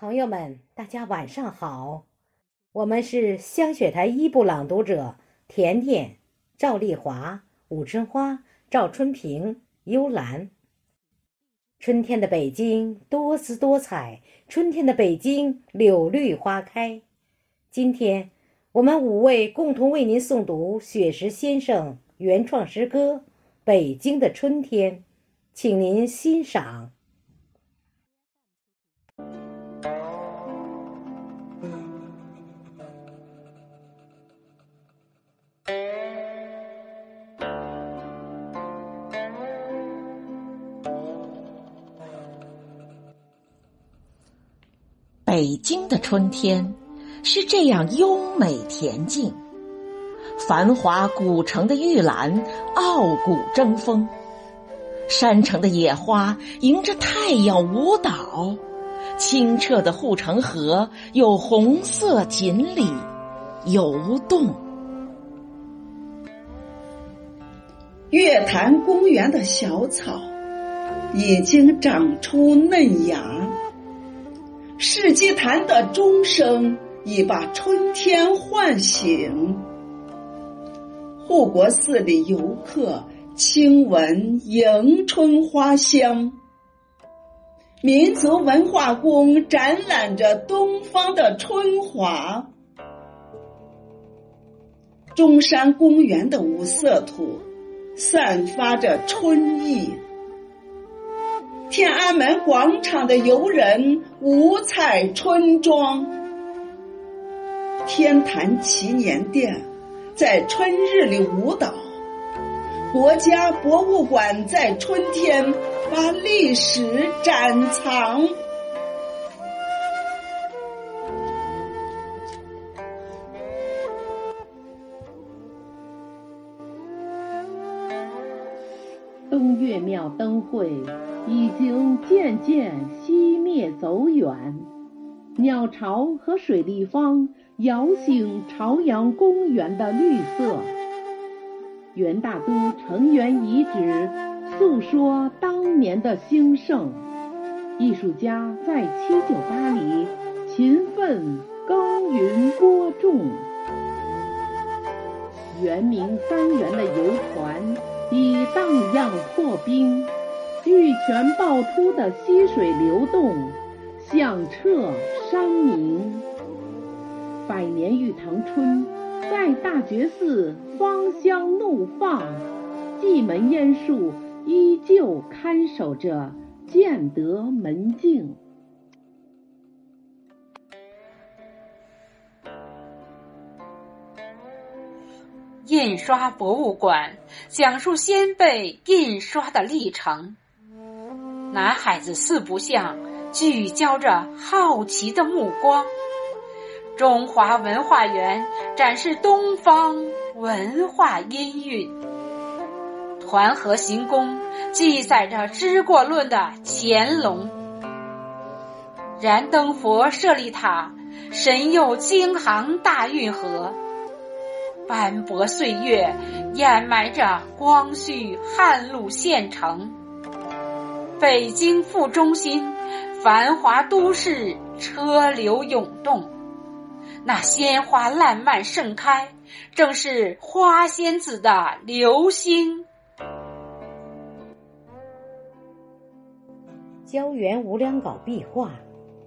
朋友们，大家晚上好，我们是香雪台一部朗读者甜甜、赵丽华、武春花、赵春平、幽兰。春天的北京多姿多彩，春天的北京柳绿花开。今天，我们五位共同为您诵读雪石先生原创诗歌《北京的春天》，请您欣赏。北京的春天是这样优美恬静，繁华古城的玉兰傲骨争锋，山城的野花迎着太阳舞蹈，清澈的护城河有红色锦鲤游动。月坛公园的小草已经长出嫩芽。世纪坛的钟声已把春天唤醒，护国寺里游客亲闻迎春花香，民族文化宫展览着东方的春华，中山公园的五色土散发着春意。天安门广场的游人五彩春装，天坛祈年殿在春日里舞蹈，国家博物馆在春天把历史展藏。东岳庙灯会已经渐渐熄灭走远，鸟巢和水立方摇醒朝阳公园的绿色。元大都城垣遗址诉说当年的兴盛，艺术家在七九八里勤奋耕耘播种。圆明三元的游船。已荡漾破冰，玉泉爆出的溪水流动，响彻山明。百年玉堂春在大觉寺芳香怒放，蓟门烟树依旧看守着建德门径。印刷博物馆讲述先辈印刷的历程。男孩子四不像聚焦着好奇的目光。中华文化园展示东方文化音韵。团河行宫记载着知过论的乾隆。燃灯佛舍利塔神佑京杭大运河。斑驳岁月掩埋着光绪汉路县城，北京副中心，繁华都市车流涌动，那鲜花烂漫盛开，正是花仙子的流星。胶原无量稿壁画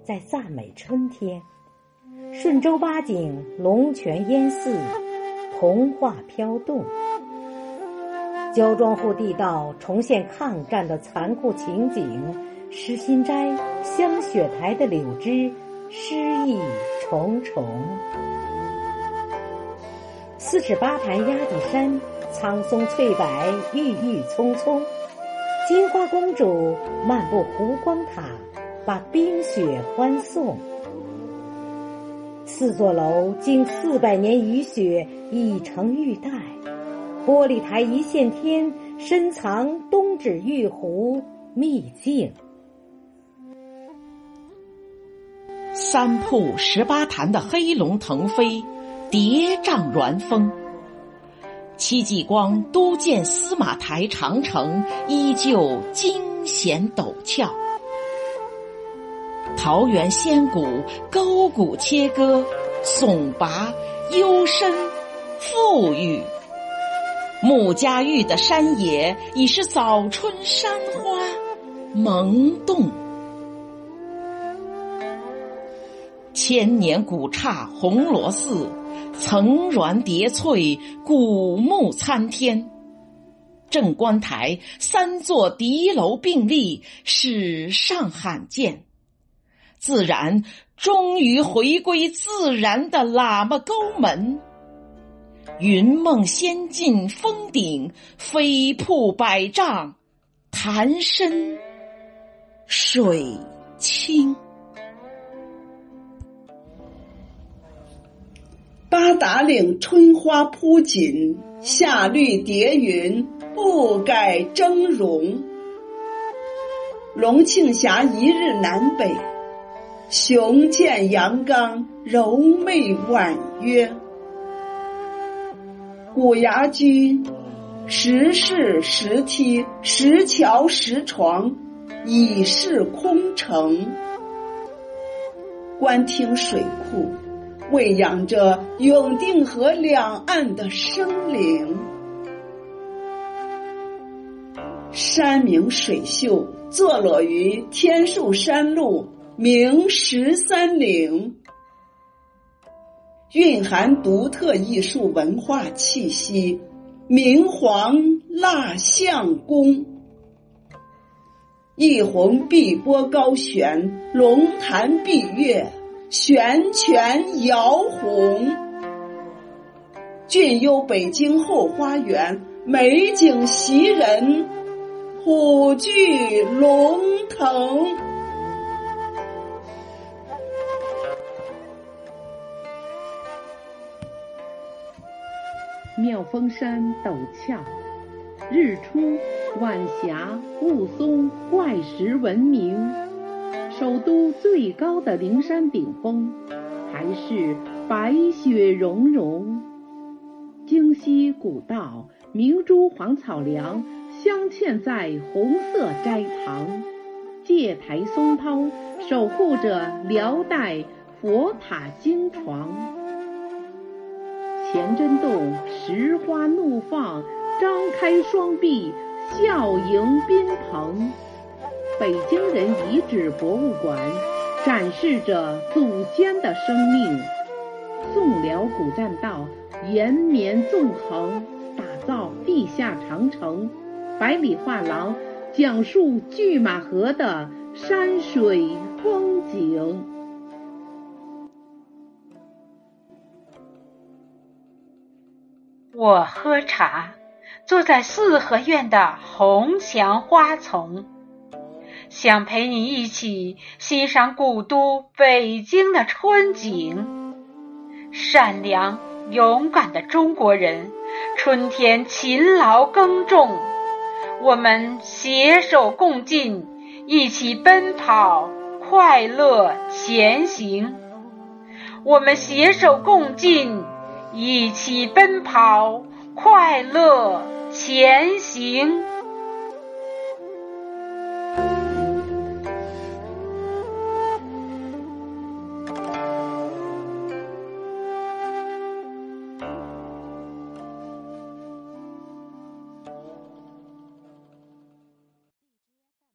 在赞美春天，顺州八景龙泉烟寺。童话飘动，焦庄户地道重现抗战的残酷情景，诗心斋香雪台的柳枝诗意重重。四尺八盘压底山，苍松翠柏郁郁葱葱。金花公主漫步湖光塔，把冰雪欢送。四座楼经四百年雨雪已成玉带，玻璃台一线天，深藏东指玉壶秘境。三瀑十八潭的黑龙腾飞，叠嶂峦峰。戚继光督建司马台长城，依旧惊险陡峭。桃源仙谷，沟谷切割，耸拔幽深，富裕。穆家峪的山野已是早春山花萌动，千年古刹红螺寺，层峦叠翠，古木参天。镇关台三座敌楼并立，史上罕见。自然终于回归自然的喇嘛沟门。云梦仙境峰顶，飞瀑百丈，潭深水清。八达岭春花铺锦，夏绿叠云，不改峥嵘。龙庆峡一日南北，雄健阳刚，柔媚婉约。古崖居，石室石梯，石桥石床，已是空城。官厅水库，喂养着永定河两岸的生灵。山明水秀，坐落于天寿山路，名十三陵。蕴含独特艺术文化气息，明皇蜡像宫，一泓碧波高悬，龙潭碧月，悬泉摇红。俊幽北京后花园，美景袭人，虎踞龙腾。妙峰山陡峭，日出晚霞雾凇，怪石闻名。首都最高的灵山顶峰，还是白雪融融。京西古道，明珠黄草梁镶嵌在红色斋堂，戒台松涛守护着辽代佛塔经床。乾真洞石花怒放，张开双臂笑迎宾朋。北京人遗址博物馆展示着祖先的生命。宋辽古栈道延绵纵横，打造地下长城。百里画廊讲述拒马河的山水风景。我喝茶，坐在四合院的红墙花丛，想陪你一起欣赏古都北京的春景。善良勇敢的中国人，春天勤劳耕种，我们携手共进，一起奔跑，快乐前行。我们携手共进。一起奔跑，快乐前行。